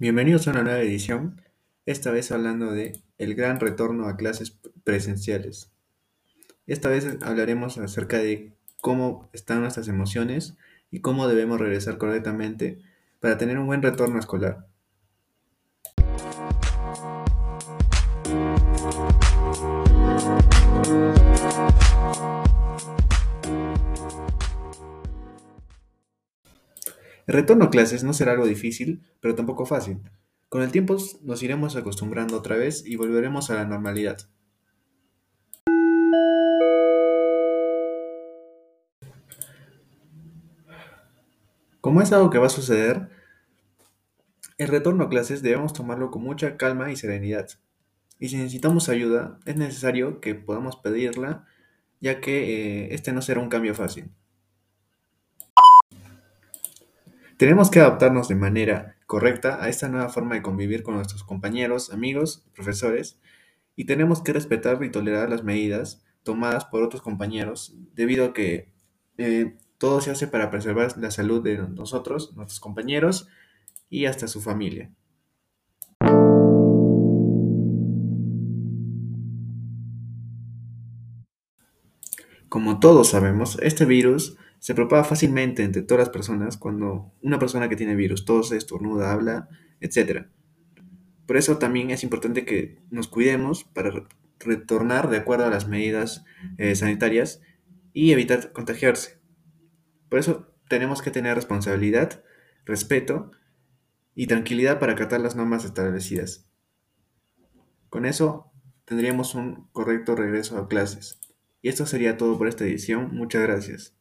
Bienvenidos a una nueva edición, esta vez hablando de el gran retorno a clases presenciales. Esta vez hablaremos acerca de cómo están nuestras emociones y cómo debemos regresar correctamente para tener un buen retorno escolar. El retorno a clases no será algo difícil, pero tampoco fácil. Con el tiempo nos iremos acostumbrando otra vez y volveremos a la normalidad. Como es algo que va a suceder, el retorno a clases debemos tomarlo con mucha calma y serenidad. Y si necesitamos ayuda, es necesario que podamos pedirla, ya que eh, este no será un cambio fácil. Tenemos que adaptarnos de manera correcta a esta nueva forma de convivir con nuestros compañeros, amigos, profesores, y tenemos que respetar y tolerar las medidas tomadas por otros compañeros, debido a que eh, todo se hace para preservar la salud de nosotros, nuestros compañeros y hasta su familia. Como todos sabemos, este virus se propaga fácilmente entre todas las personas cuando una persona que tiene virus tose, estornuda, habla, etc. Por eso también es importante que nos cuidemos para retornar de acuerdo a las medidas eh, sanitarias y evitar contagiarse. Por eso tenemos que tener responsabilidad, respeto y tranquilidad para acatar las normas establecidas. Con eso tendríamos un correcto regreso a clases. Y esto sería todo por esta edición. Muchas gracias.